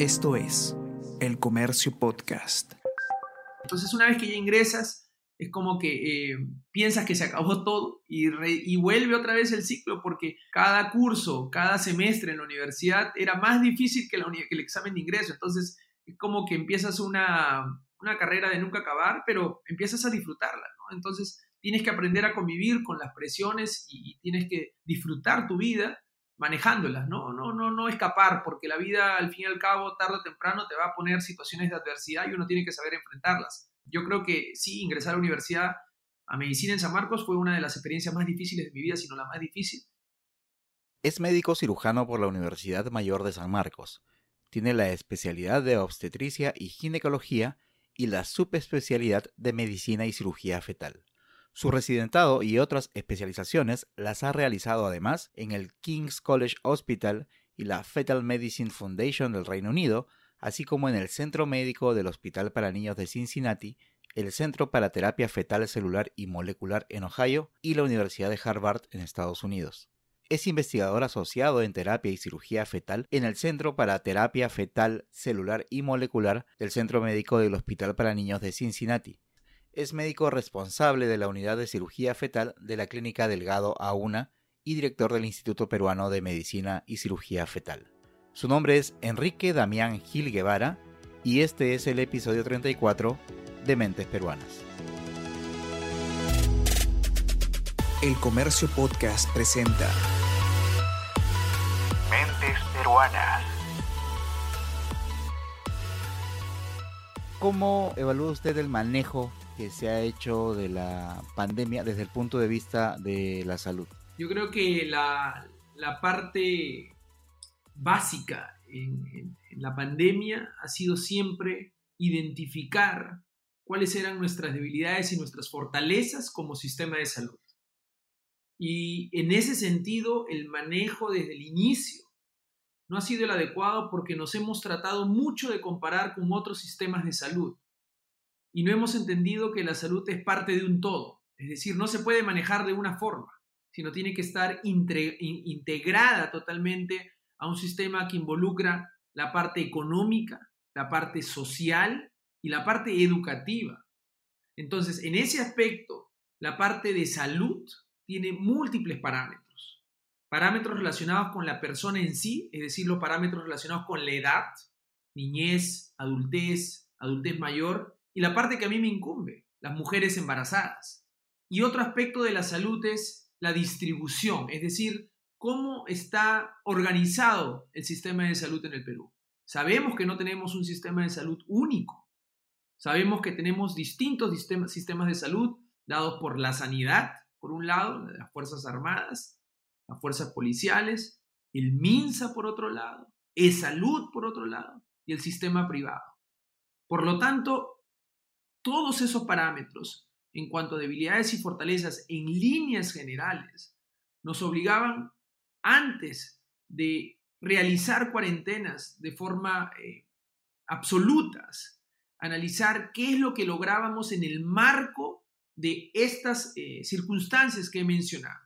Esto es El Comercio Podcast. Entonces, una vez que ya ingresas, es como que eh, piensas que se acabó todo y, y, vuelve otra vez el ciclo porque cada curso, cada semestre en la universidad era más difícil que, la que el examen de ingreso. Entonces, es como que empiezas una, una carrera de nunca acabar, pero empiezas a disfrutarla, ¿no? Entonces, tienes que aprender a convivir con las presiones y tienes que disfrutar tu vida manejándolas, ¿no? No, no, no escapar, porque la vida al fin y al cabo, tarde o temprano, te va a poner situaciones de adversidad y uno tiene que saber enfrentarlas. Yo creo que sí, ingresar a la universidad a medicina en San Marcos fue una de las experiencias más difíciles de mi vida, si no la más difícil. Es médico cirujano por la Universidad Mayor de San Marcos. Tiene la especialidad de obstetricia y ginecología y la subespecialidad de medicina y cirugía fetal. Su residentado y otras especializaciones las ha realizado además en el King's College Hospital y la Fetal Medicine Foundation del Reino Unido, así como en el Centro Médico del Hospital para Niños de Cincinnati, el Centro para Terapia Fetal Celular y Molecular en Ohio y la Universidad de Harvard en Estados Unidos. Es investigador asociado en terapia y cirugía fetal en el Centro para Terapia Fetal Celular y Molecular del Centro Médico del Hospital para Niños de Cincinnati es médico responsable de la unidad de cirugía fetal de la Clínica Delgado A1 y director del Instituto Peruano de Medicina y Cirugía Fetal. Su nombre es Enrique Damián Gil Guevara y este es el episodio 34 de Mentes Peruanas. El Comercio Podcast presenta Mentes Peruanas. ¿Cómo evalúa usted el manejo se ha hecho de la pandemia desde el punto de vista de la salud? Yo creo que la, la parte básica en, la pandemia ha sido siempre identificar cuáles eran nuestras debilidades y nuestras fortalezas como sistema de salud. Y en ese sentido, el manejo desde el inicio no ha sido el adecuado porque nos hemos tratado mucho de comparar con otros sistemas de salud y no hemos entendido que la salud es parte de un todo. Es decir, no se puede manejar de una forma, sino tiene que estar integrada totalmente a un sistema que involucra la parte económica, la parte social y la parte educativa. Entonces, en ese aspecto, la parte de salud tiene múltiples parámetros. Parámetros relacionados con la persona en sí, es decir, los parámetros relacionados con la edad, niñez, adultez, adultez mayor, y la parte que a mí me incumbe, las mujeres embarazadas. Y otro aspecto de la salud es la distribución, es decir, cómo está organizado el sistema de salud en el Perú. Sabemos que no tenemos un sistema de salud único. Sabemos que tenemos distintos sistemas de salud dados por la sanidad, por un lado, las Fuerzas Armadas, las Fuerzas Policiales, el MINSA por otro lado, E-Salud por otro lado y el sistema privado. Por lo tanto, todos esos parámetros en cuanto a debilidades y fortalezas en líneas generales nos obligaban antes de realizar cuarentenas de forma eh, absolutas, analizar qué es lo que lográbamos en el marco de estas eh, circunstancias que he mencionado.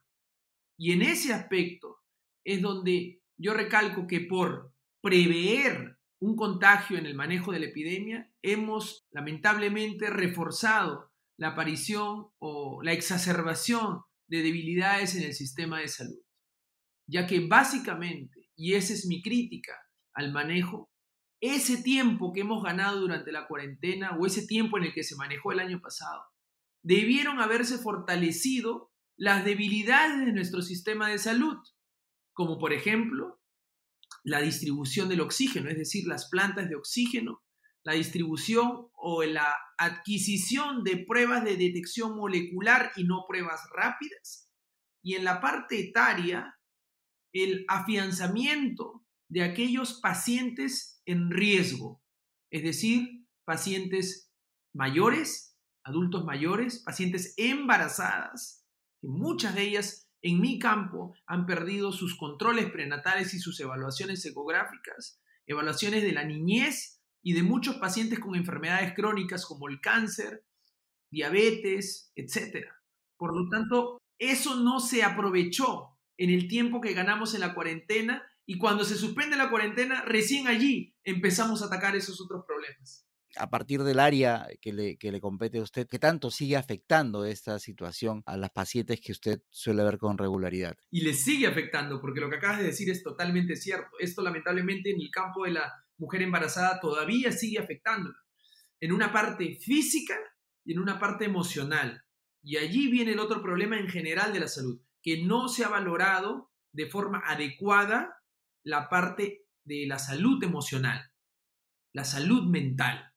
Y en ese aspecto es donde yo recalco que por prever un contagio en el manejo de la epidemia, hemos lamentablemente reforzado la aparición o la exacerbación de debilidades en el sistema de salud, ya que básicamente, y esa es mi crítica al manejo, ese tiempo que hemos ganado durante la cuarentena o ese tiempo en el que se manejó el año pasado, debieron haberse fortalecido las debilidades de nuestro sistema de salud, como por ejemplo la distribución del oxígeno, es decir, las plantas de oxígeno, la distribución o la adquisición de pruebas de detección molecular y no pruebas rápidas. Y en la parte etaria, el afianzamiento de aquellos pacientes en riesgo, es decir, pacientes mayores, adultos mayores, pacientes embarazadas, que muchas de ellas en mi campo han perdido sus controles prenatales y sus evaluaciones ecográficas, evaluaciones de la niñez y de muchos pacientes con enfermedades crónicas como el cáncer, diabetes, etc. Por lo tanto, eso no se aprovechó en el tiempo que ganamos en la cuarentena Y cuando se suspende la cuarentena, recién allí empezamos a atacar esos otros problemas a partir del área que le, compete a usted, ¿qué tanto sigue afectando esta situación a las pacientes que usted suele ver con regularidad? Y le sigue afectando, porque lo que acabas de decir es totalmente cierto. Esto lamentablemente en el campo de la mujer embarazada todavía sigue afectándola, en una parte física y en una parte emocional. Y allí viene el otro problema en general de la salud, que no se ha valorado de forma adecuada la parte de la salud emocional, la salud mental.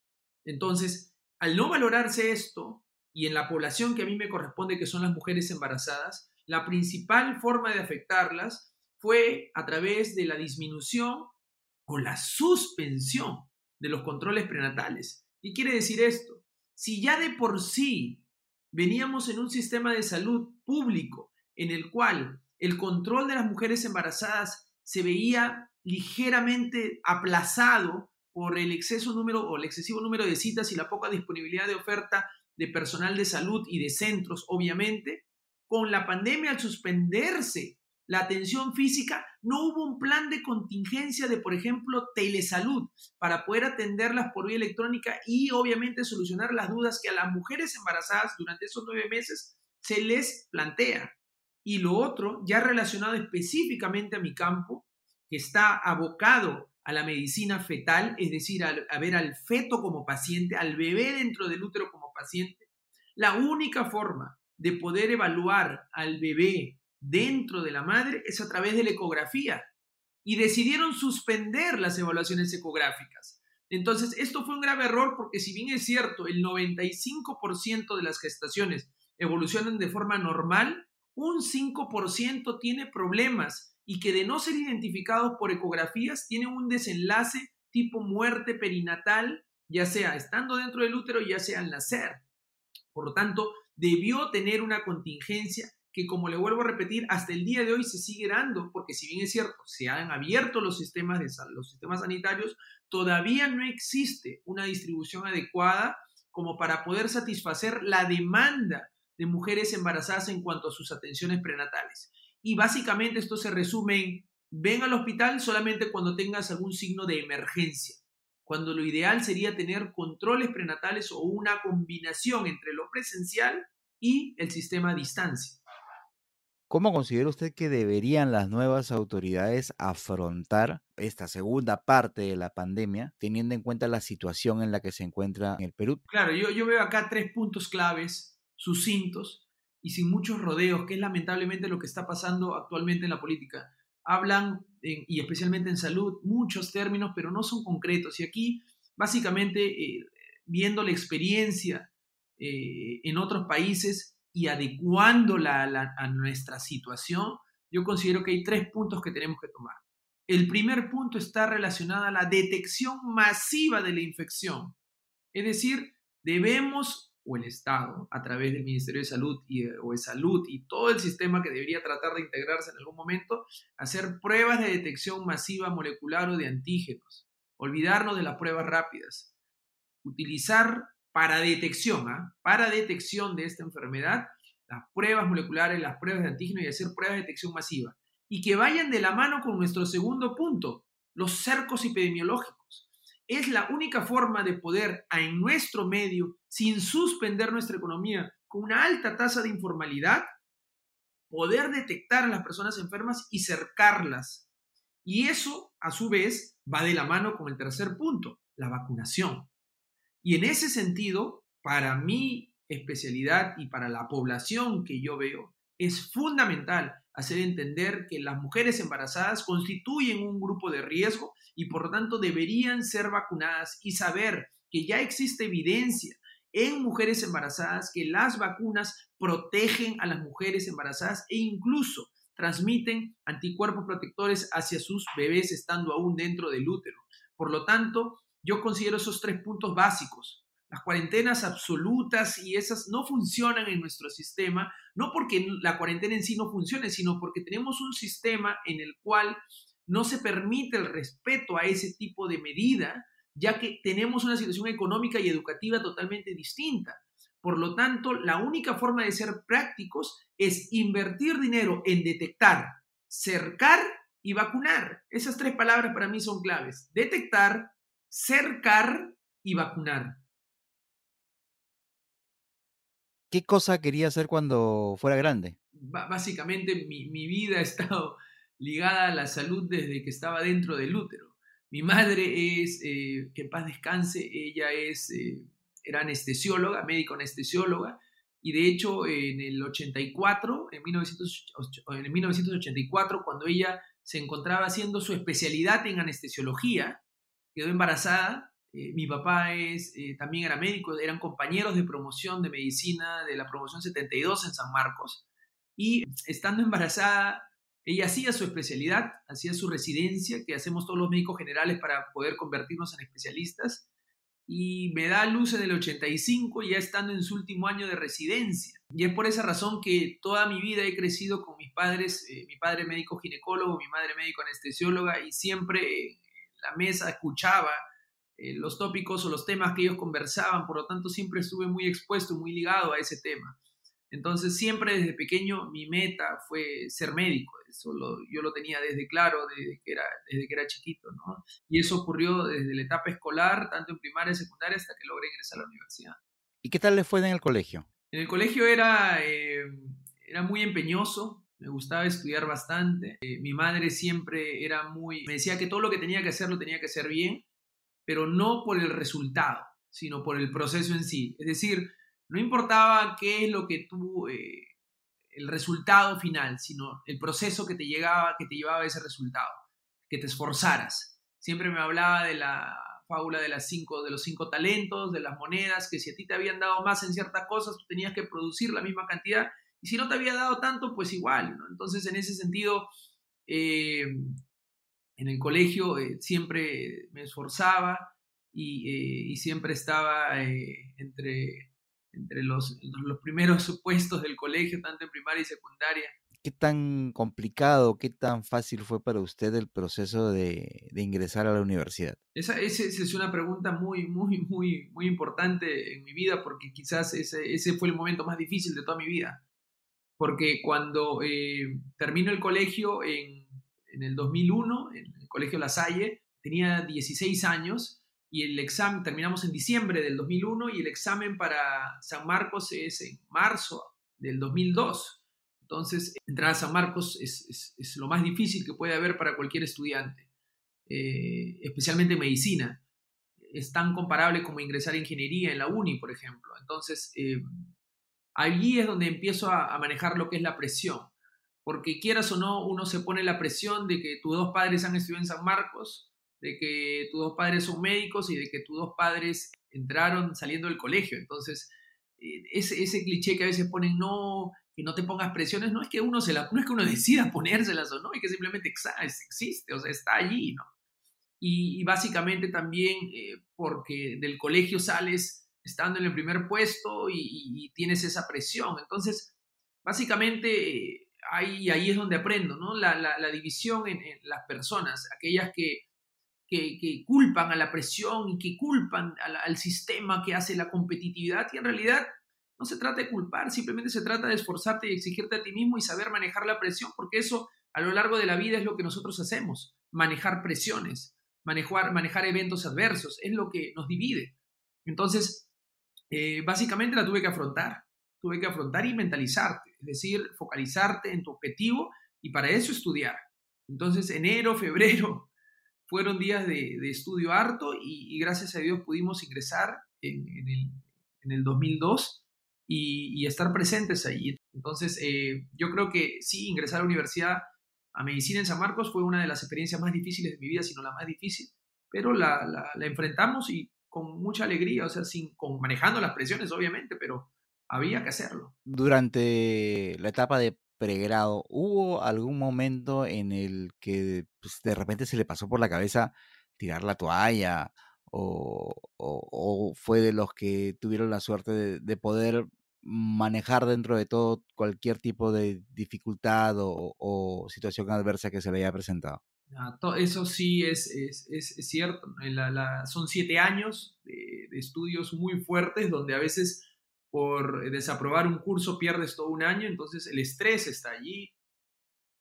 Entonces, al no valorarse esto, y en la población que a mí me corresponde, que son las mujeres embarazadas, la principal forma de afectarlas fue a través de la disminución o la suspensión de los controles prenatales. ¿Qué quiere decir esto? Si ya de por sí veníamos en un sistema de salud público en el cual el control de las mujeres embarazadas se veía ligeramente aplazado por el exceso número o el excesivo número de citas y la poca disponibilidad de oferta de personal de salud y de centros, obviamente, con la pandemia al suspenderse la atención física, no hubo un plan de contingencia de, por ejemplo, telesalud para poder atenderlas por vía electrónica y obviamente solucionar las dudas que a las mujeres embarazadas durante esos nueve meses se les plantea. Y lo otro, ya relacionado específicamente a mi campo, que está abocado a la medicina fetal, es decir, a, ver al feto como paciente, al bebé dentro del útero como paciente. La única forma de poder evaluar al bebé dentro de la madre es a través de la ecografía. Y decidieron suspender las evaluaciones ecográficas. Entonces, esto fue un grave error porque si bien es cierto, el 95% de las gestaciones evolucionan de forma normal, un 5% tiene problemas y que de no ser identificados por ecografías tienen un desenlace tipo muerte perinatal, ya sea estando dentro del útero, ya sea al nacer. Por lo tanto, debió tener una contingencia que, como le vuelvo a repetir, hasta el día de hoy se sigue dando, porque si bien es cierto, se han abierto los sistemas, de, los sistemas sanitarios, todavía no existe una distribución adecuada como para poder satisfacer la demanda de mujeres embarazadas en cuanto a sus atenciones prenatales. Y básicamente esto se resume en, ven al hospital solamente cuando tengas algún signo de emergencia, cuando lo ideal sería tener controles prenatales o una combinación entre lo presencial y el sistema a distancia. ¿Cómo considera usted que deberían las nuevas autoridades afrontar esta segunda parte de la pandemia, teniendo en cuenta la situación en la que se encuentra en el Perú? Claro, yo, yo veo acá tres puntos claves, sucintos, y sin muchos rodeos, que es lamentablemente lo que está pasando actualmente en la política. Hablan, y especialmente en salud, muchos términos, pero no son concretos. Y aquí, básicamente, eh, viendo la experiencia eh, en otros países y adecuándola a nuestra situación, yo considero que hay tres puntos que tenemos que tomar. El primer punto está relacionado a la detección masiva de la infección. Es decir, debemos o el Estado, a través del Ministerio de Salud y, o de Salud y todo el sistema que debería tratar de integrarse en algún momento, hacer pruebas de detección masiva molecular o de antígenos. Olvidarnos de las pruebas rápidas. Utilizar para detección, ¿ah? para detección de esta enfermedad, las pruebas moleculares, las pruebas de antígenos y hacer pruebas de detección masiva. Y que vayan de la mano con nuestro segundo punto, los cercos epidemiológicos es la única forma de poder en nuestro medio, sin suspender nuestra economía, con una alta tasa de informalidad, poder detectar a las personas enfermas y cercarlas. Y eso, a su vez, va de la mano con el tercer punto, la vacunación. Y en ese sentido, para mi especialidad y para la población que yo veo, es fundamental hacer entender que las mujeres embarazadas constituyen un grupo de riesgo y por lo tanto deberían ser vacunadas y saber que ya existe evidencia en mujeres embarazadas que las vacunas protegen a las mujeres embarazadas e incluso transmiten anticuerpos protectores hacia sus bebés estando aún dentro del útero. Por lo tanto, yo considero esos tres puntos básicos. Las cuarentenas absolutas y esas no funcionan en nuestro sistema, no porque la cuarentena en sí no funcione, sino porque tenemos un sistema en el cual no se permite el respeto a ese tipo de medida, ya que tenemos una situación económica y educativa totalmente distinta. Por lo tanto, la única forma de ser prácticos es invertir dinero en detectar, cercar y vacunar. Esas tres palabras para mí son claves. Detectar, cercar y vacunar. ¿Qué cosa quería hacer cuando fuera grande? básicamente mi, vida ha estado ligada a la salud desde que estaba dentro del útero. Mi madre es, eh, que en paz descanse, ella es, eh, era anestesióloga, médico anestesióloga, y de hecho en el 84, en, en 1984, cuando ella se encontraba haciendo su especialidad en anestesiología, quedó embarazada eh, mi papá es, eh, también era médico, eran compañeros de promoción de medicina de la promoción 72 en San Marcos. Y estando embarazada, ella hacía su especialidad, hacía su residencia, que hacemos todos los médicos generales para poder convertirnos en especialistas. Y me da luz en el 85, ya estando en su último año de residencia. Y es por esa razón que toda mi vida he crecido con mis padres, eh, mi padre médico ginecólogo, mi madre médico anestesióloga, y siempre en la mesa escuchaba eh, los tópicos o los temas que ellos conversaban, por lo tanto siempre estuve muy expuesto, muy ligado a ese tema. Entonces siempre desde pequeño mi meta fue ser médico, eso yo lo tenía desde claro, desde que, era, desde que era chiquito, ¿no? Y eso ocurrió desde la etapa escolar, tanto en primaria y secundaria, hasta que logré ingresar a la universidad. ¿Y qué tal le fue en el colegio? En el colegio era, eh, era muy empeñoso, me gustaba estudiar bastante. Eh, mi madre siempre era muy, me decía que todo lo que tenía que hacer lo tenía que hacer bien pero no por el resultado, sino por el proceso en sí. Es decir, no importaba qué es lo que tú, eh, el resultado final, sino el proceso que te, llegaba, que te llevaba a ese resultado, que te esforzaras. Siempre me hablaba de la fábula de, las cinco, de los cinco talentos, de las monedas, que si a ti te habían dado más en ciertas cosas, tú tenías que producir la misma cantidad, y si no te había dado tanto, pues igual. Entonces, en ese sentido, eh, en el colegio eh, siempre me esforzaba y, eh, siempre estaba eh, entre, entre los, los primeros puestos del colegio, tanto en primaria y secundaria. ¿Qué tan complicado, qué tan fácil fue para usted el proceso de, ingresar a la universidad? Esa, es una pregunta muy, muy, muy, muy importante en mi vida porque quizás ese, ese fue el momento más difícil de toda mi vida. Porque cuando termino el colegio en en el 2001, en el Colegio La Salle, tenía 16 años y el examen, terminamos en diciembre del 2001 y el examen para San Marcos es en marzo del 2002. Entonces, entrar a San Marcos es, lo más difícil que puede haber para cualquier estudiante, eh, especialmente medicina. Es tan comparable como ingresar a ingeniería en la uni, por ejemplo. Entonces, eh, allí es donde empiezo a manejar lo que es la presión porque quieras o no, uno se pone la presión de que tus dos padres han estudiado en San Marcos, de que tus dos padres son médicos y de que tus dos padres entraron saliendo del colegio. Entonces, eh, ese, ese cliché que a veces ponen, no, que no te pongas presiones, no es que uno, se la, no es que uno decida ponérselas o no, es que simplemente existe, o sea, está allí, ¿no? Y, básicamente también eh, porque del colegio sales estando en el primer puesto y, tienes esa presión. Entonces, básicamente ahí, es donde aprendo, ¿no? La, división en, las personas, aquellas que, culpan a la presión y que culpan al, sistema que hace la competitividad, y en realidad no se trata de culpar, simplemente se trata de esforzarte y exigirte a ti mismo y saber manejar la presión, porque eso a lo largo de la vida es lo que nosotros hacemos, manejar presiones, manejar, manejar eventos adversos, es lo que nos divide. Entonces, eh, básicamente la tuve que afrontar tuve que afrontar y mentalizarte, es decir, focalizarte en tu objetivo y para eso estudiar. Entonces, enero, febrero fueron días de, estudio harto y, gracias a Dios pudimos ingresar en, el, 2002 y, estar presentes ahí. Entonces, eh, yo creo que sí, ingresar a la universidad a medicina en San Marcos fue una de las experiencias más difíciles de mi vida, sino la más difícil, pero la, la, enfrentamos y con mucha alegría, o sea, sin, con, manejando las presiones, obviamente, pero había que hacerlo. Durante la etapa de pregrado, ¿hubo algún momento en el que pues, de repente se le pasó por la cabeza tirar la toalla? ¿O, fue de los que tuvieron la suerte de, poder manejar dentro de todo cualquier tipo de dificultad o, situación adversa que se le haya presentado? Ah, eso sí es, es, cierto. son siete años de, estudios muy fuertes donde a veces por desaprobar un curso pierdes todo un año, entonces el estrés está allí.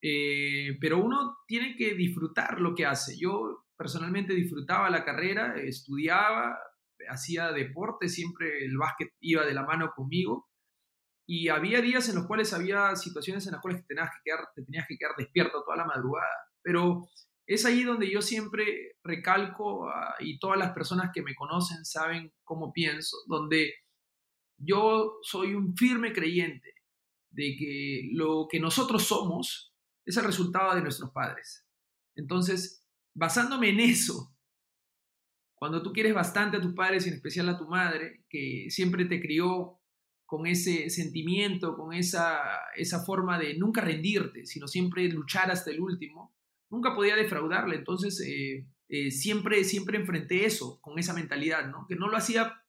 Eh, pero uno tiene que disfrutar lo que hace. Yo personalmente disfrutaba la carrera, estudiaba, hacía deporte, siempre el básquet iba de la mano conmigo. Y había días en los cuales había situaciones en las cuales te tenías que quedar, te tenías que quedar despierto toda la madrugada. Pero es ahí donde yo siempre recalco, y todas las personas que me conocen saben cómo pienso, donde yo soy un firme creyente de que lo que nosotros somos es el resultado de nuestros padres. Entonces, basándome en eso, cuando tú quieres bastante a tus padres en especial a tu madre, que siempre te crió con ese sentimiento, con esa, esa forma de nunca rendirte, sino siempre luchar hasta el último, nunca podía defraudarle. Entonces, eh, eh, siempre, siempre enfrenté eso, con esa mentalidad, ¿no? Que no lo hacía,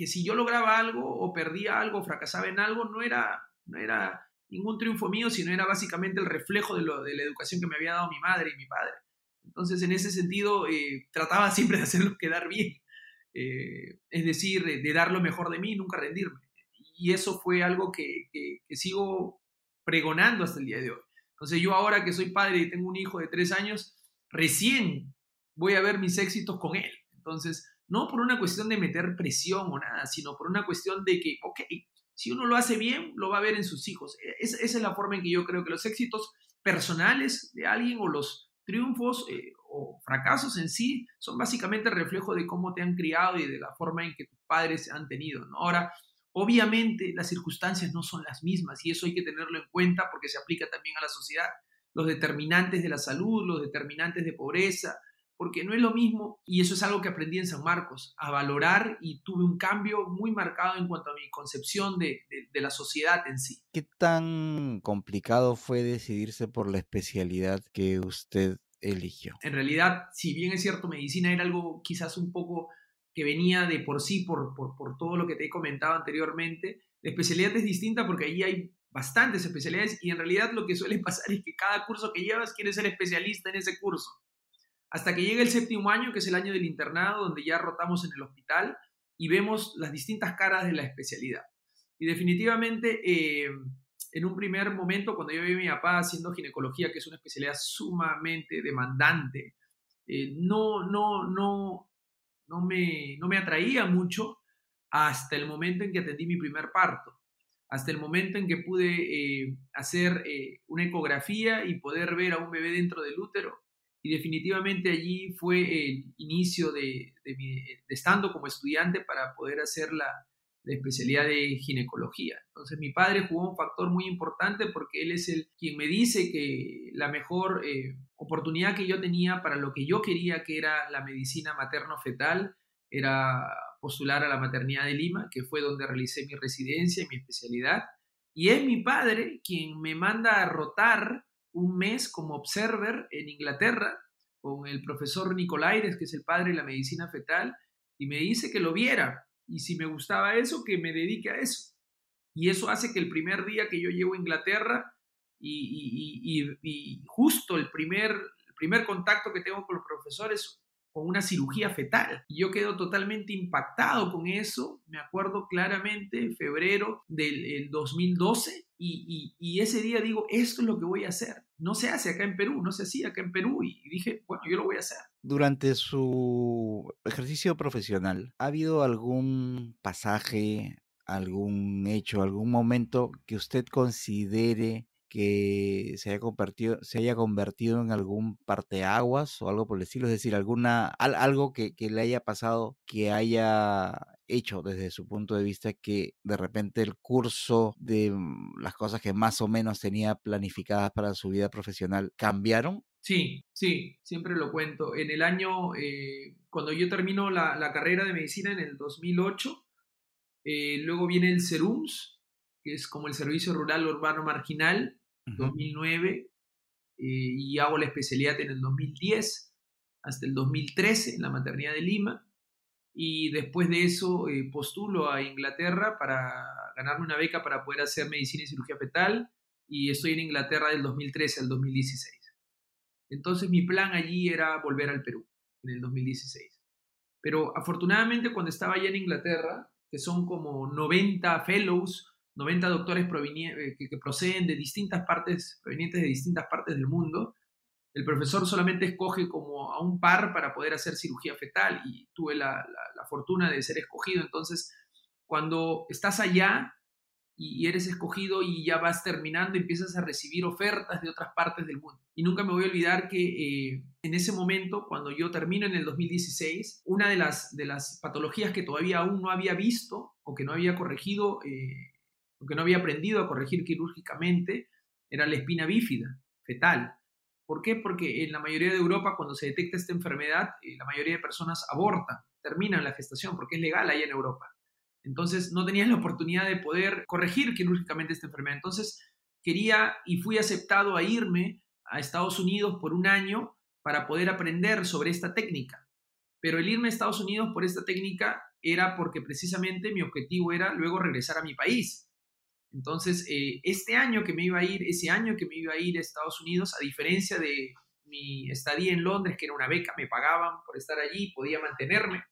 que si yo lograba algo o perdía algo, fracasaba en algo, no era, no era ningún triunfo mío, sino era básicamente el reflejo de, lo, de la educación que me había dado mi madre y mi padre. Entonces, en ese sentido, eh, trataba siempre de hacerlo quedar bien. es decir, de dar lo mejor de mí nunca rendirme. Y eso fue algo que, que sigo pregonando hasta el día de hoy. Entonces yo ahora que soy padre y tengo un hijo de tres años, recién voy a ver mis éxitos con él. Entonces, no por una cuestión de meter presión o nada, sino por una cuestión de que, ok, si uno lo hace bien, lo va a ver en sus hijos. E, esa es la forma en que yo creo que los éxitos personales de alguien o los triunfos eh, o fracasos en sí son básicamente reflejo de cómo te han criado y de la forma en que tus padres han tenido. ¿no? Ahora, Obviamente las circunstancias no son las mismas y eso hay que tenerlo en cuenta porque se aplica también a la sociedad. Los determinantes de la salud, los determinantes de pobreza, porque no es lo mismo, y eso es algo que aprendí en San Marcos, a valorar y tuve un cambio muy marcado en cuanto a mi concepción de, de, la sociedad en sí. ¿Qué tan complicado fue decidirse por la especialidad que usted eligió? En realidad, si bien es cierto, medicina era algo quizás un poco que venía de por sí, por, por, todo lo que te he comentado anteriormente. La especialidad es distinta porque ahí hay bastantes especialidades y en realidad lo que suele pasar es que cada curso que llevas quieres ser especialista en ese curso. Hasta que llega el séptimo año, que es el año del internado, donde ya rotamos en el hospital y vemos las distintas caras de la especialidad. Y definitivamente, eh, en un primer momento, cuando yo vi a mi papá haciendo ginecología, que es una especialidad sumamente demandante, eh, no, no, no, no me, no me atraía mucho hasta el momento en que atendí mi primer parto, hasta el momento en que pude eh, hacer una ecografía y poder ver a un bebé dentro del útero. Y definitivamente allí fue el inicio de, de, estando como estudiante para poder hacer la, especialidad de ginecología. Entonces mi padre jugó un factor muy importante porque él es el quien me dice que la mejor eh, oportunidad que yo tenía para lo que yo quería, que era la medicina materno-fetal, era postular a la maternidad de Lima, que fue donde realicé mi residencia y mi especialidad. Y es mi padre quien me manda a rotar un mes como observer en Inglaterra con el profesor Nicolaires, que es el padre de la medicina fetal, y me dice que lo viera. Y si me gustaba eso, que me dedique a eso. Y eso hace que el primer día que yo llego a Inglaterra, y, justo el primer, el primer contacto que tengo con los profesores con una cirugía fetal. Y yo quedo totalmente impactado con eso. Me acuerdo claramente, febrero del 2012, y, y, ese día digo, esto es lo que voy a hacer. No se hace acá en Perú, no se hacía acá en Perú, y dije, bueno, yo lo voy a hacer. Durante su ejercicio profesional, ¿ha habido algún pasaje, algún hecho, algún momento que usted considere que se haya convertido, se haya convertido en algún parteaguas o algo por el estilo, es decir, alguna, algo que, le haya pasado, que haya hecho desde su punto de vista que de repente el curso de mm, las cosas que más o menos tenía planificadas para su vida profesional cambiaron? Sí, sí, siempre lo cuento. En el año, eh, cuando yo termino la, carrera de medicina en el 2008, eh, luego viene el CERUMS, que es como el Servicio Rural Urbano Marginal, 2009 eh, y hago la especialidad en el 2010 hasta el 2013 en la maternidad de Lima y después de eso eh, postulo a Inglaterra para ganarme una beca para poder hacer medicina y cirugía fetal y estoy en Inglaterra del 2013 al 2016. Entonces mi plan allí era volver al Perú en el 2016. Pero afortunadamente cuando estaba allá en Inglaterra, que son como 90 fellows 90 doctores eh, que, proceden de distintas partes, provenientes de distintas partes del mundo, el profesor solamente escoge como a un par para poder hacer cirugía fetal y tuve la, fortuna de ser escogido. Entonces, cuando estás allá y eres escogido y ya vas terminando, empiezas a recibir ofertas de otras partes del mundo. Y nunca me voy a olvidar que eh, en ese momento, cuando yo termino en el 2016, una de las, de las patologías que todavía aún no había visto o que no había corregido, eh, o que no había aprendido a corregir quirúrgicamente, era la espina bífida fetal. ¿Por qué? Porque en la mayoría de Europa, cuando se detecta esta enfermedad, eh, la mayoría de personas abortan, terminan la gestación, porque es legal ahí en Europa. Entonces, no tenían la oportunidad de poder corregir quirúrgicamente esta enfermedad. Entonces, quería y fui aceptado a irme a Estados Unidos por un año para poder aprender sobre esta técnica. Pero el irme a Estados Unidos por esta técnica era porque precisamente mi objetivo era luego regresar a mi país. Entonces, eh, este año que me iba a ir, ese año que me iba a ir a Estados Unidos, a diferencia de mi estadía en Londres, que era una beca, me pagaban por estar allí, podía mantenerme.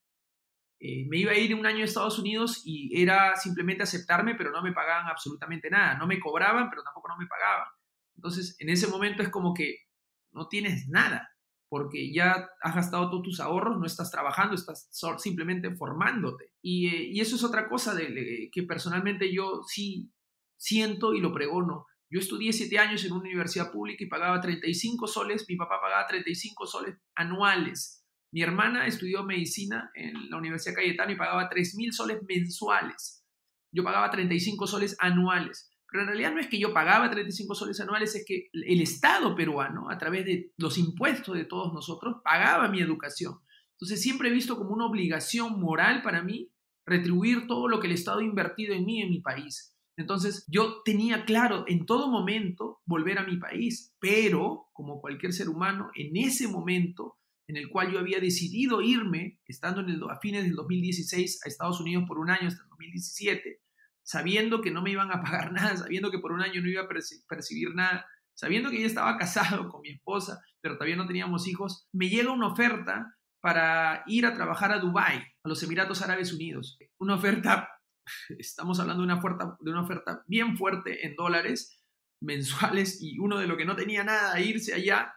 Eh, me iba a ir un año a Estados Unidos y era simplemente aceptarme, pero no me pagaban absolutamente nada. No me cobraban, pero tampoco no me pagaban. Entonces, en ese momento es como que no tienes nada, porque ya has gastado todos tus ahorros, no estás trabajando, estás simplemente formándote. Y, eh, y eso es otra cosa que personalmente yo sí siento y lo pregono. Yo estudié siete años en una universidad pública y pagaba 35 soles, mi papá pagaba 35 soles anuales. Mi hermana estudió medicina en la Universidad Cayetano y pagaba 3 mil soles mensuales. Yo pagaba 35 soles anuales. Pero en realidad no es que yo pagaba 35 soles anuales, es que el Estado peruano, a través de los impuestos de todos nosotros, pagaba mi educación. Entonces siempre he visto como una obligación moral para mí retribuir todo lo que el Estado ha invertido en mí, en mi país. Entonces yo tenía claro en todo momento volver a mi país, pero como cualquier ser humano, en ese momento en el cual yo había decidido irme, estando en el, a fines del 2016 a Estados Unidos por un año hasta el 2017, sabiendo que no me iban a pagar nada, sabiendo que por un año no iba a percibir nada, sabiendo que ya estaba casado con mi esposa, pero todavía no teníamos hijos, me llega una oferta para ir a trabajar a Dubái, a los Emiratos Árabes Unidos. Una oferta estamos hablando de una, oferta, de una oferta bien fuerte en dólares mensuales y uno de lo que no tenía nada a irse allá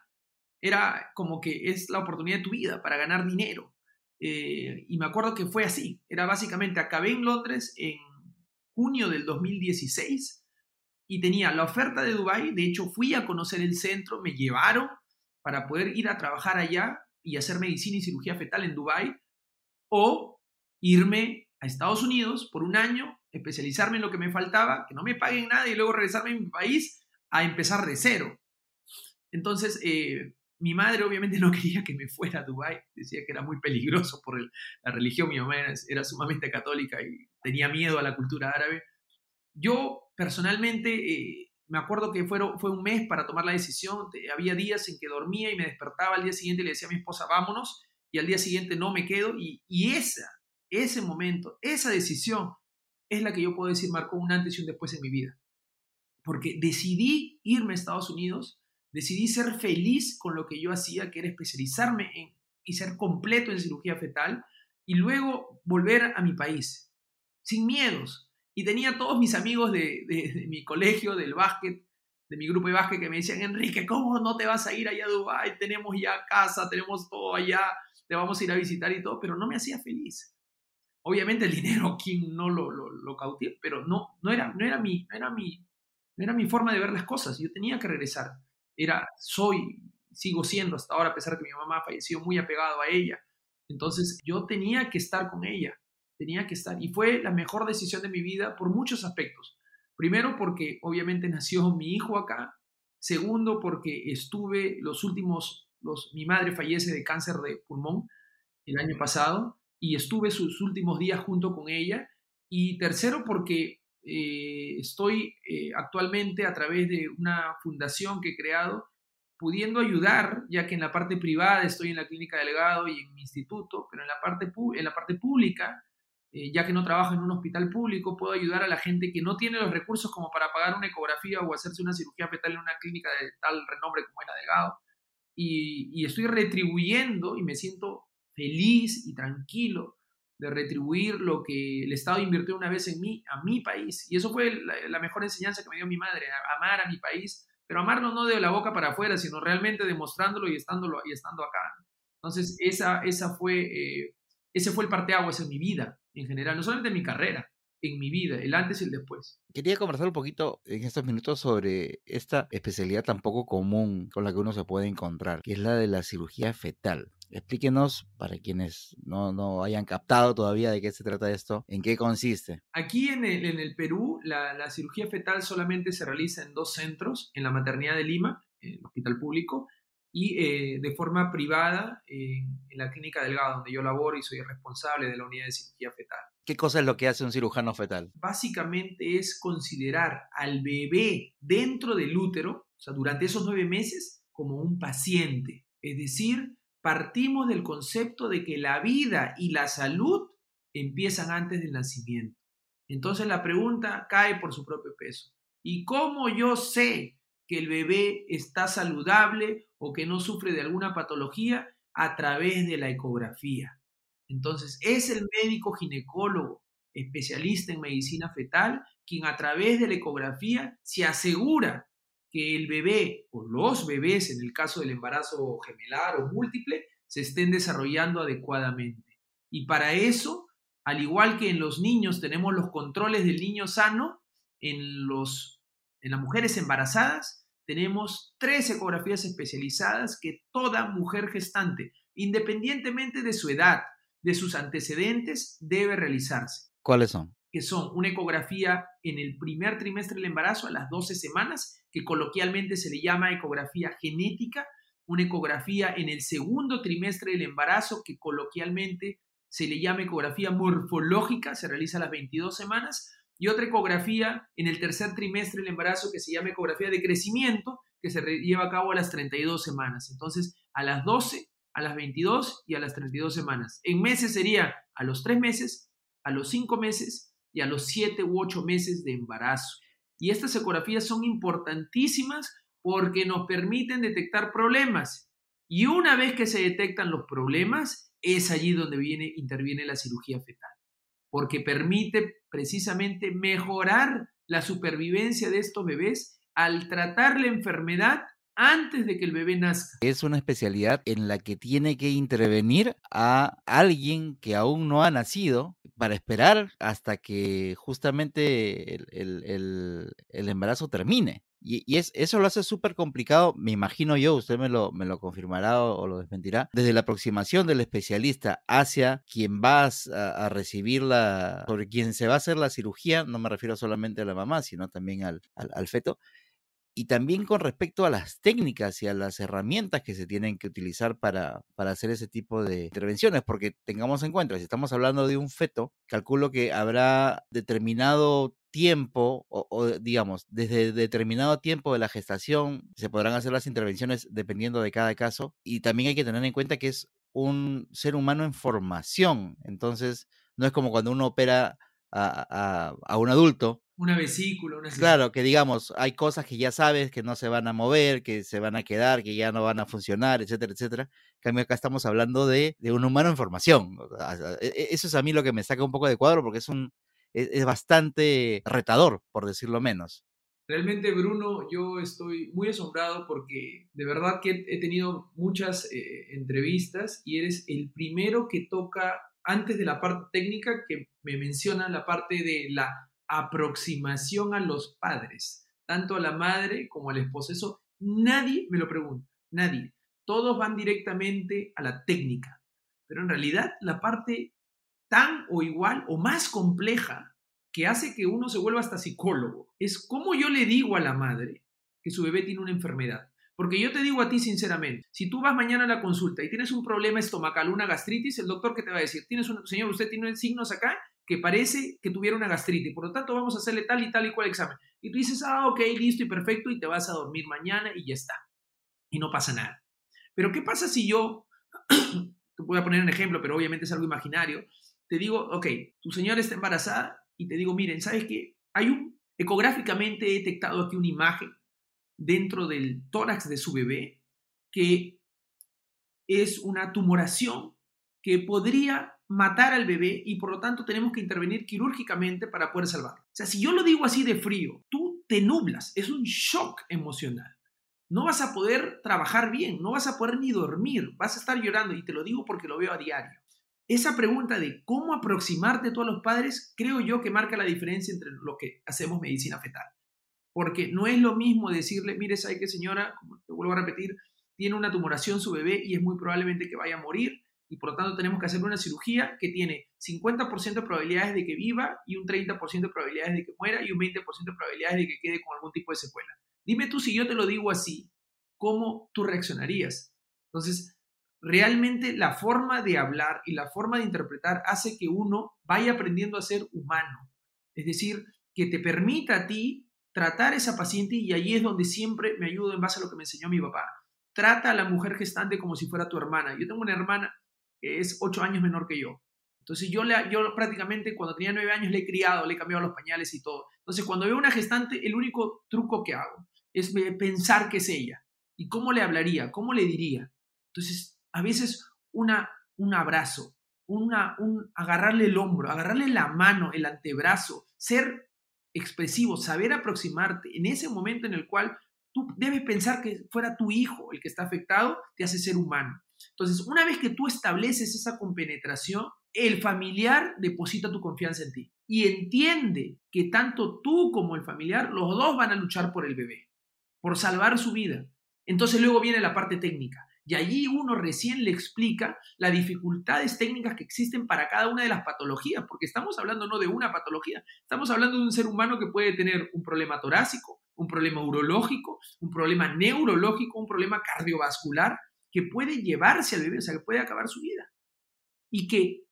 era como que es la oportunidad de tu vida para ganar dinero. Eh, y me acuerdo que fue así. Era básicamente, acabé en Londres en junio del 2016 y tenía la oferta de Dubai. De hecho, fui a conocer el centro, me llevaron para poder ir a trabajar allá y hacer medicina y cirugía fetal en Dubai o irme a Estados Unidos por un año, especializarme en lo que me faltaba, que no me paguen nada y luego regresarme a mi país a empezar de cero. Entonces, eh, mi madre obviamente no quería que me fuera a Dubái, decía que era muy peligroso por la religión, mi mamá era, sumamente católica y tenía miedo a la cultura árabe. Yo personalmente eh, me acuerdo que fue, fue un mes para tomar la decisión, había días en que dormía y me despertaba al día siguiente y le decía a mi esposa, vámonos, y al día siguiente no me quedo, y esa ese momento, esa decisión es la que yo puedo decir marcó un antes y un después en mi vida. Porque decidí irme a Estados Unidos, decidí ser feliz con lo que yo hacía, que era especializarme en y ser completo en cirugía fetal, y luego volver a mi país, sin miedos. Y tenía todos mis amigos de, de mi colegio, del básquet, de mi grupo de básquet, que me decían, Enrique, ¿cómo no te vas a ir allá a Dubái? Tenemos ya casa, tenemos todo allá, te vamos a ir a visitar y todo, pero no me hacía feliz. Obviamente el dinero, quien no lo, lo, lo pero no, no, era, no, era mi, no, era mi, no era mi forma de ver las cosas. Yo tenía que regresar. Era, soy, sigo siendo hasta ahora, a pesar de que mi mamá falleció muy apegado a ella. Entonces yo tenía que estar con ella, tenía que estar. Y fue la mejor decisión de mi vida por muchos aspectos. Primero porque obviamente nació mi hijo acá. Segundo porque estuve los últimos, los, mi madre fallece de cáncer de pulmón el año pasado y estuve sus últimos días junto con ella. Y tercero, porque eh, estoy eh, actualmente a través de una fundación que he creado, pudiendo ayudar, ya que en la parte privada estoy en la clínica delegado y en mi instituto, pero en la parte, en la parte pública, eh, ya que no trabajo en un hospital público, puedo ayudar a la gente que no tiene los recursos como para pagar una ecografía o hacerse una cirugía fetal en una clínica de tal renombre como la delegado. Y, y estoy retribuyendo y me siento feliz y tranquilo de retribuir lo que el Estado invirtió una vez en mí, a mi país. Y eso fue la, mejor enseñanza que me dio mi madre, amar a mi país, pero amarlo no de la boca para afuera, sino realmente demostrándolo y, estándolo, y estando acá. Entonces, esa, esa fue, eh, ese fue el parteaguas en mi vida en general, no solamente en mi carrera, en mi vida, el antes y el después. Quería conversar un poquito en estos minutos sobre esta especialidad tan poco común con la que uno se puede encontrar, que es la de la cirugía fetal. Explíquenos, para quienes no, no hayan captado todavía de qué se trata esto, en qué consiste. Aquí en el, en el Perú, la, la, cirugía fetal solamente se realiza en dos centros, en la maternidad de Lima, el hospital público, y eh, de forma privada en, en la clínica Delgado, donde yo laboro y soy responsable de la unidad de cirugía fetal. ¿Qué cosa es lo que hace un cirujano fetal? Básicamente es considerar al bebé dentro del útero, o sea, durante esos nueve meses, como un paciente. Es decir, partimos del concepto de que la vida y la salud empiezan antes del nacimiento. Entonces la pregunta cae por su propio peso. ¿Y cómo yo sé que el bebé está saludable o que no sufre de alguna patología? A través de la ecografía. Entonces, es el médico ginecólogo, especialista en medicina fetal, quien a través de la ecografía se asegura que el bebé o los bebés, en el caso del embarazo gemelar o múltiple, se estén desarrollando adecuadamente. Y para eso, al igual que en los niños tenemos los controles del niño sano, en, los, en las mujeres embarazadas tenemos tres ecografías especializadas que toda mujer gestante, independientemente de su edad, de sus antecedentes debe realizarse. ¿Cuáles son? Que son una ecografía en el primer trimestre del embarazo a las 12 semanas, que coloquialmente se le llama ecografía genética, una ecografía en el segundo trimestre del embarazo, que coloquialmente se le llama ecografía morfológica, se realiza a las 22 semanas, y otra ecografía en el tercer trimestre del embarazo que se llama ecografía de crecimiento, que se lleva a cabo a las 32 semanas. Entonces, a las 12 a las 22 y a las 32 semanas. En meses sería a los 3 meses, a los 5 meses y a los 7 u 8 meses de embarazo. Y estas ecografías son importantísimas porque nos permiten detectar problemas. Y una vez que se detectan los problemas, es allí donde viene, interviene la cirugía fetal, porque permite precisamente mejorar la supervivencia de estos bebés al tratar la enfermedad antes de que el bebé nazca. Es una especialidad en la que tiene que intervenir a alguien que aún no ha nacido para esperar hasta que justamente el, embarazo termine. Y, es, eso lo hace súper complicado, me imagino yo, usted me lo, me lo confirmará o, lo desmentirá, desde la aproximación del especialista hacia quien va a, recibir la, sobre quien se va a hacer la cirugía, no me refiero solamente a la mamá, sino también al, al feto, y también con respecto a las técnicas y a las herramientas que se tienen que utilizar para, para, hacer ese tipo de intervenciones, porque tengamos en cuenta, si estamos hablando de un feto, calculo que habrá determinado tiempo, o, digamos, desde determinado tiempo de la gestación, se podrán hacer las intervenciones dependiendo de cada caso, y también hay que tener en cuenta que es un ser humano en formación, entonces no es como cuando uno opera a, a un adulto, una vesícula, una... Claro, que digamos, hay cosas que ya sabes que no se van a mover, que se van a quedar, que ya no van a funcionar, etcétera, etcétera. En cambio, acá estamos hablando de, un humano en formación. E, eso es a mí lo que me saca un poco de cuadro porque es, un, e, es, bastante retador, por decirlo menos. Realmente, Bruno, yo estoy muy asombrado porque de verdad que he tenido muchas eh, entrevistas y eres el primero que toca, antes de la parte técnica, que me menciona la parte de la aproximación a los padres, tanto a la madre como al esposo. Eso nadie me lo pregunta, nadie. Todos van directamente a la técnica. Pero en realidad la parte tan o igual o más compleja que hace que uno se vuelva hasta psicólogo es cómo yo le digo a la madre que su bebé tiene una enfermedad. Porque yo te digo a ti sinceramente, si tú vas mañana a la consulta y tienes un problema estomacal, una gastritis, el doctor que te va a decir, tienes un, señor, usted tiene signos acá, que parece que tuviera una gastritis, por lo tanto vamos a hacerle tal y tal y cual examen. Y tú dices, ah, ok, listo y perfecto, y te vas a dormir mañana y ya está. Y no pasa nada. Pero ¿qué pasa si yo, te voy a poner un ejemplo, pero obviamente es algo imaginario, te digo, ok, tu señora está embarazada y te digo, miren, ¿sabes qué? Hay un, ecográficamente he detectado aquí una imagen dentro del tórax de su bebé que es una tumoración que podría matar al bebé y por lo tanto tenemos que intervenir quirúrgicamente para poder salvarlo. O sea, si yo lo digo así de frío, tú te nublas, es un shock emocional. No vas a poder trabajar bien, no vas a poder ni dormir, vas a estar llorando y te lo digo porque lo veo a diario. Esa pregunta de cómo aproximarte a todos los padres, creo yo que marca la diferencia entre lo que hacemos medicina fetal. Porque no es lo mismo decirle, mire, ¿sabe qué señora? Te vuelvo a repetir, tiene una tumoración su bebé y es muy probablemente que vaya a morir y por lo tanto tenemos que hacer una cirugía que tiene 50% de probabilidades de que viva y un 30% de probabilidades de que muera y un 20% de probabilidades de que quede con algún tipo de secuela. Dime tú si yo te lo digo así, ¿cómo tú reaccionarías? Entonces, realmente la forma de hablar y la forma de interpretar hace que uno vaya aprendiendo a ser humano. Es decir, que te permita a ti tratar a esa paciente y allí es donde siempre me ayudo en base a lo que me enseñó mi papá. Trata a la mujer gestante como si fuera tu hermana. Yo tengo una hermana es ocho años menor que yo. Entonces yo, le, yo prácticamente cuando tenía nueve años le he criado, le he cambiado los pañales y todo. Entonces cuando veo una gestante, el único truco que hago es pensar que es ella. ¿Y cómo le hablaría? ¿Cómo le diría? Entonces, a veces una, un abrazo, una, un agarrarle el hombro, agarrarle la mano, el antebrazo, ser expresivo, saber aproximarte en ese momento en el cual tú debes pensar que fuera tu hijo el que está afectado, te hace ser humano. Entonces, una vez que tú estableces esa compenetración, el familiar deposita tu confianza en ti y entiende que tanto tú como el familiar, los dos van a luchar por el bebé, por salvar su vida. Entonces luego viene la parte técnica. Y allí uno recién le explica las dificultades técnicas que existen para cada una de las patologías, porque estamos hablando no de una patología, estamos hablando de un ser humano que puede tener un problema torácico, un problema urológico, un problema neurológico, un problema cardiovascular, que puede llevarse al bebé, o sea, que puede acabar su vida. Y que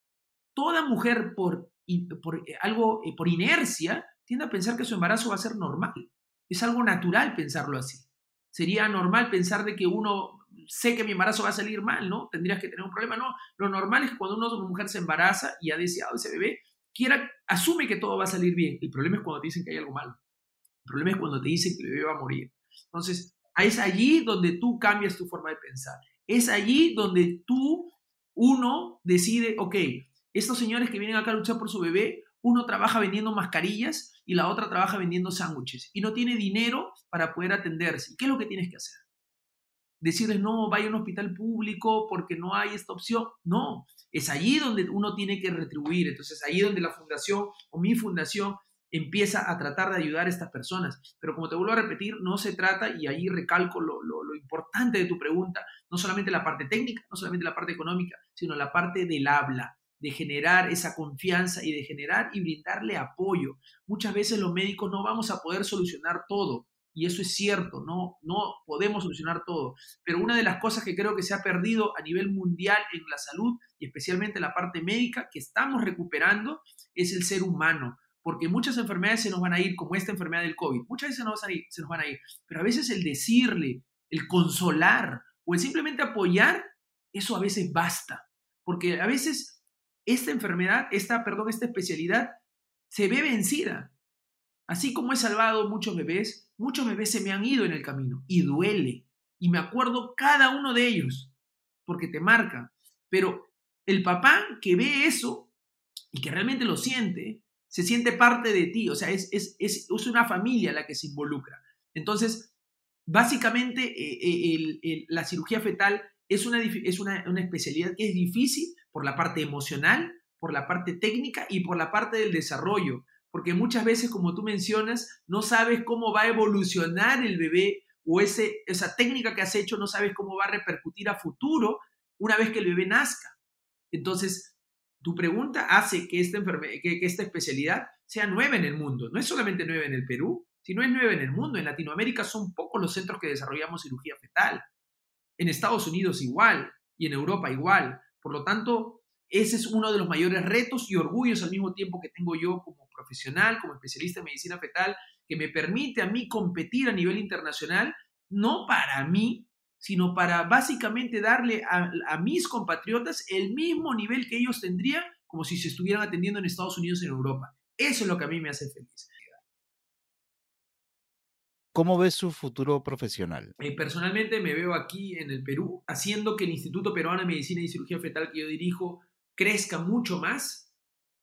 toda mujer por, por eh, algo, eh, por inercia, tiende a pensar que su embarazo va a ser normal. Es algo natural pensarlo así. Sería normal pensar de que uno sé que mi embarazo va a salir mal, ¿no? Tendrías que tener un problema. No, lo normal es que cuando una mujer se embaraza y ha deseado ese bebé, quiera, asume que todo va a salir bien. El problema es cuando te dicen que hay algo malo. El problema es cuando te dicen que el bebé va a morir. Entonces, es allí donde tú cambias tu forma de pensar. Es allí donde tú, uno, decide, ok, estos señores que vienen acá a luchar por su bebé, uno trabaja vendiendo mascarillas y la otra trabaja vendiendo sándwiches y no tiene dinero para poder atenderse. ¿Qué es lo que tienes que hacer? Decirles, no, vaya a un hospital público porque no hay esta opción. No, es allí donde uno tiene que retribuir. Entonces, allí donde la fundación o mi fundación empieza a tratar de ayudar a estas personas. Pero como te vuelvo a repetir, no se trata, y ahí recalco lo, importante de tu pregunta, no solamente la parte técnica, no solamente la parte económica, sino la parte del habla, de generar esa confianza y de generar y brindarle apoyo. Muchas veces los médicos no vamos a poder solucionar todo, y eso es cierto, no, no podemos solucionar todo, pero una de las cosas que creo que se ha perdido a nivel mundial en la salud y especialmente en la parte médica que estamos recuperando es el ser humano porque muchas enfermedades se nos van a ir, como esta enfermedad del COVID, muchas veces se nos van a ir, pero a veces el decirle, el consolar o el simplemente apoyar, eso a veces basta, porque a veces esta enfermedad, esta, perdón, esta especialidad se ve vencida. Así como he salvado muchos bebés, muchos bebés se me han ido en el camino y duele. Y me acuerdo cada uno de ellos, porque te marca. Pero el papá que ve eso y que realmente lo siente, se siente parte de ti, o sea, es, es, es, una familia la que se involucra. Entonces, básicamente, eh, eh, la cirugía fetal es, una, es una, una especialidad que es difícil por la parte emocional, por la parte técnica y por la parte del desarrollo, porque muchas veces, como tú mencionas, no sabes cómo va a evolucionar el bebé o ese, esa técnica que has hecho, no sabes cómo va a repercutir a futuro una vez que el bebé nazca. Entonces, tu pregunta hace que esta, que, esta especialidad sea nueva en el mundo. No es solamente nueva en el Perú, sino es nueva en el mundo. En Latinoamérica son pocos los centros que desarrollamos cirugía fetal. En Estados Unidos igual y en Europa igual. Por lo tanto, ese es uno de los mayores retos y orgullos al mismo tiempo que tengo yo como profesional, como especialista en medicina fetal, que me permite a mí competir a nivel internacional, no para mí, sino para básicamente darle a, mis compatriotas el mismo nivel que ellos tendrían como si se estuvieran atendiendo en Estados Unidos en Europa. Eso es lo que a mí me hace feliz. ¿Cómo ves su futuro profesional? Eh, personalmente me veo aquí en el Perú, haciendo que el Instituto Peruano de Medicina y Cirugía Fetal que yo dirijo crezca mucho más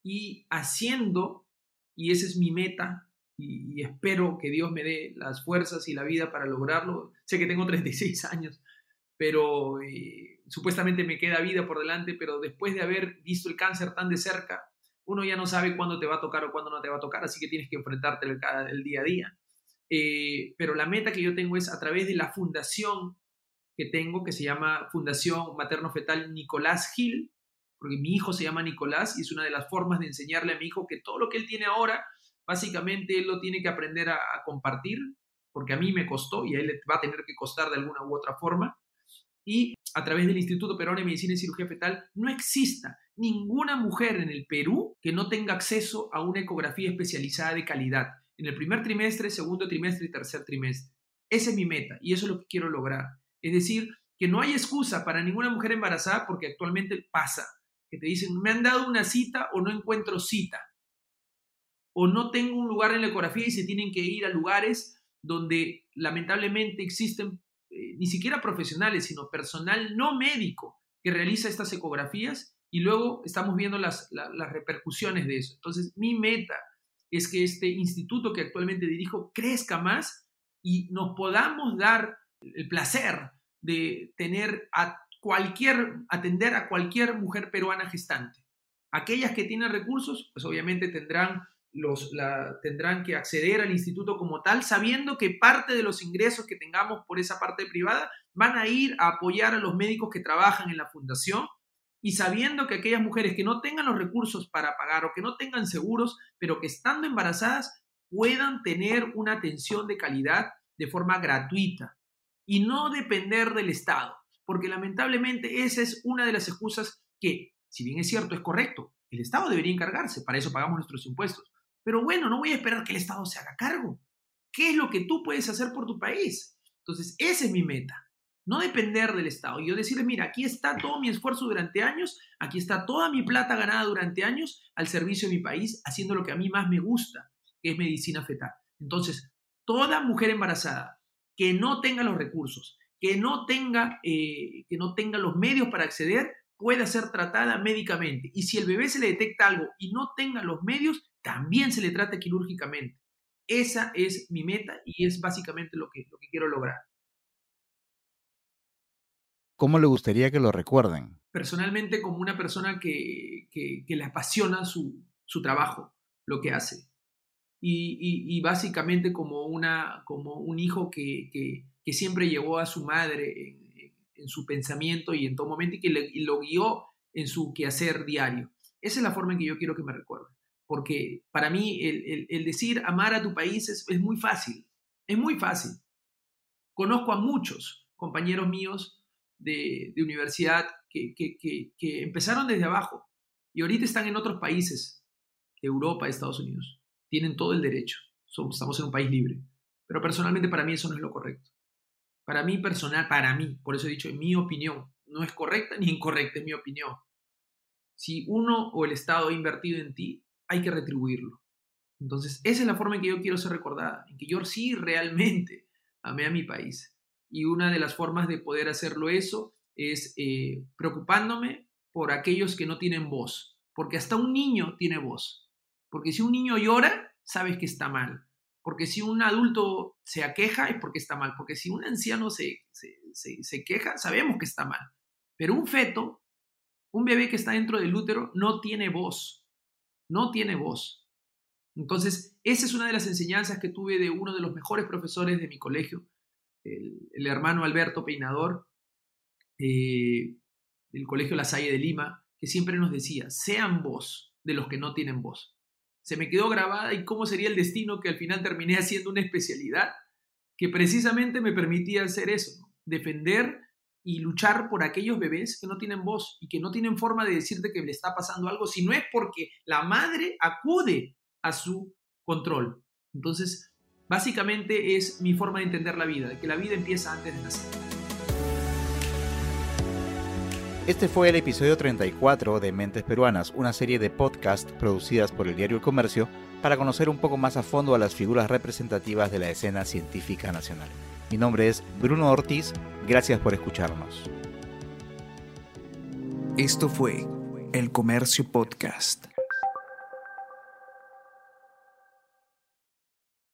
y haciendo, y esa es mi meta, y, espero que Dios me dé las fuerzas y la vida para lograrlo. Sé que tengo 36 años, pero eh, supuestamente me queda vida por delante, pero después de haber visto el cáncer tan de cerca, uno ya no sabe cuándo te va a tocar o cuándo no te va a tocar, así que tienes que enfrentarte el día a día. Eh, pero la meta que yo tengo es a través de la fundación que tengo, que se llama Fundación Materno Fetal Nicolás Gil, porque mi hijo se llama Nicolás y es una de las formas de enseñarle a mi hijo que todo lo que él tiene ahora, básicamente él lo tiene que aprender a, compartir, porque a mí me costó y a él va a tener que costar de alguna u otra forma. Y a través del Instituto Peruano de Medicina y Cirugía Fetal no exista ninguna mujer en el Perú que no tenga acceso a una ecografía especializada de calidad en el primer trimestre, segundo trimestre y tercer trimestre. Esa es mi meta y eso es lo que quiero lograr. Es decir, que no hay excusa para ninguna mujer embarazada porque actualmente pasa, que te dicen, me han dado una cita o no encuentro cita, o no tengo un lugar en la ecografía y se tienen que ir a lugares donde lamentablemente existen eh, ni siquiera profesionales, sino personal no médico que realiza estas ecografías y luego estamos viendo las, las repercusiones de eso. Entonces, mi meta es que este instituto que actualmente dirijo crezca más y nos podamos dar el placer de tener a cualquier, atender a cualquier mujer peruana gestante. Aquellas que tienen recursos, pues obviamente tendrán, los, la, tendrán que acceder al instituto como tal, sabiendo que parte de los ingresos que tengamos por esa parte privada van a ir a apoyar a los médicos que trabajan en la fundación y sabiendo que aquellas mujeres que no tengan los recursos para pagar o que no tengan seguros, pero que estando embarazadas puedan tener una atención de calidad de forma gratuita y no depender del Estado, porque lamentablemente esa es una de las excusas que, si bien es cierto, es correcto, el Estado debería encargarse, para eso pagamos nuestros impuestos. Pero bueno, no voy a esperar que el Estado se haga cargo. ¿Qué es lo que tú puedes hacer por tu país? Entonces, esa es mi meta. No depender del Estado. Yo decirle, mira, aquí está todo mi esfuerzo durante años, aquí está toda mi plata ganada durante años al servicio de mi país, haciendo lo que a mí más me gusta, que es medicina fetal. Entonces, toda mujer embarazada que no tenga los recursos, que no tenga, eh, que no tenga los medios para acceder, pueda ser tratada médicamente. Y si el bebé se le detecta algo y no tenga los medios, también se le trata quirúrgicamente. Esa es mi meta y es básicamente lo que, lo que quiero lograr. ¿Cómo le gustaría que lo recuerden? Personalmente como una persona que, le apasiona su, trabajo, lo que hace. Y, básicamente como, una, como un hijo que, siempre llevó a su madre en, su pensamiento y en todo momento y que lo guió en su quehacer diario. Esa es la forma en que yo quiero que me recuerden. Porque para mí el, decir amar a tu país es, es muy fácil. Es muy fácil. Conozco a muchos compañeros míos de, universidad que, empezaron desde abajo y ahorita están en otros países, Europa, Estados Unidos. Tienen todo el derecho. Somos, estamos en un país libre. Pero personalmente para mí eso no es lo correcto. Para mí personal, para mí, por eso he dicho, mi opinión, no es correcta ni incorrecta, es mi opinión. Si uno o el Estado ha invertido en ti, hay que retribuirlo. Entonces, esa es la forma en que yo quiero ser recordada, en que yo sí realmente amé a mi país. Y una de las formas de poder hacerlo eso es eh, preocupándome por aquellos que no tienen voz, porque hasta un niño tiene voz. Porque si un niño llora, sabes que está mal. Porque si un adulto se aqueja es porque está mal. Porque si un anciano se, se, queja, sabemos que está mal. Pero un feto, un bebé que está dentro del útero, no tiene voz. No tiene voz. Entonces, esa es una de las enseñanzas que tuve de uno de los mejores profesores de mi colegio, el, hermano Alberto Peinador eh, del Colegio La Salle de Lima, que siempre nos decía, sean voz de los que no tienen voz. Se me quedó grabada y cómo sería el destino que al final terminé haciendo una especialidad que precisamente me permitía hacer eso, defender y luchar por aquellos bebés que no tienen voz y que no tienen forma de decirte que le está pasando algo, si no es porque la madre acude a su control. Entonces, Básicamente es mi forma de entender la vida, de que la vida empieza antes de nacer. Este fue el episodio 34 de Mentes Peruanas, una serie de podcasts producidas por el diario El Comercio para conocer un poco más a fondo a las figuras representativas de la escena científica nacional. Mi nombre es Bruno Ortiz, gracias por escucharnos. Esto fue El Comercio Podcast.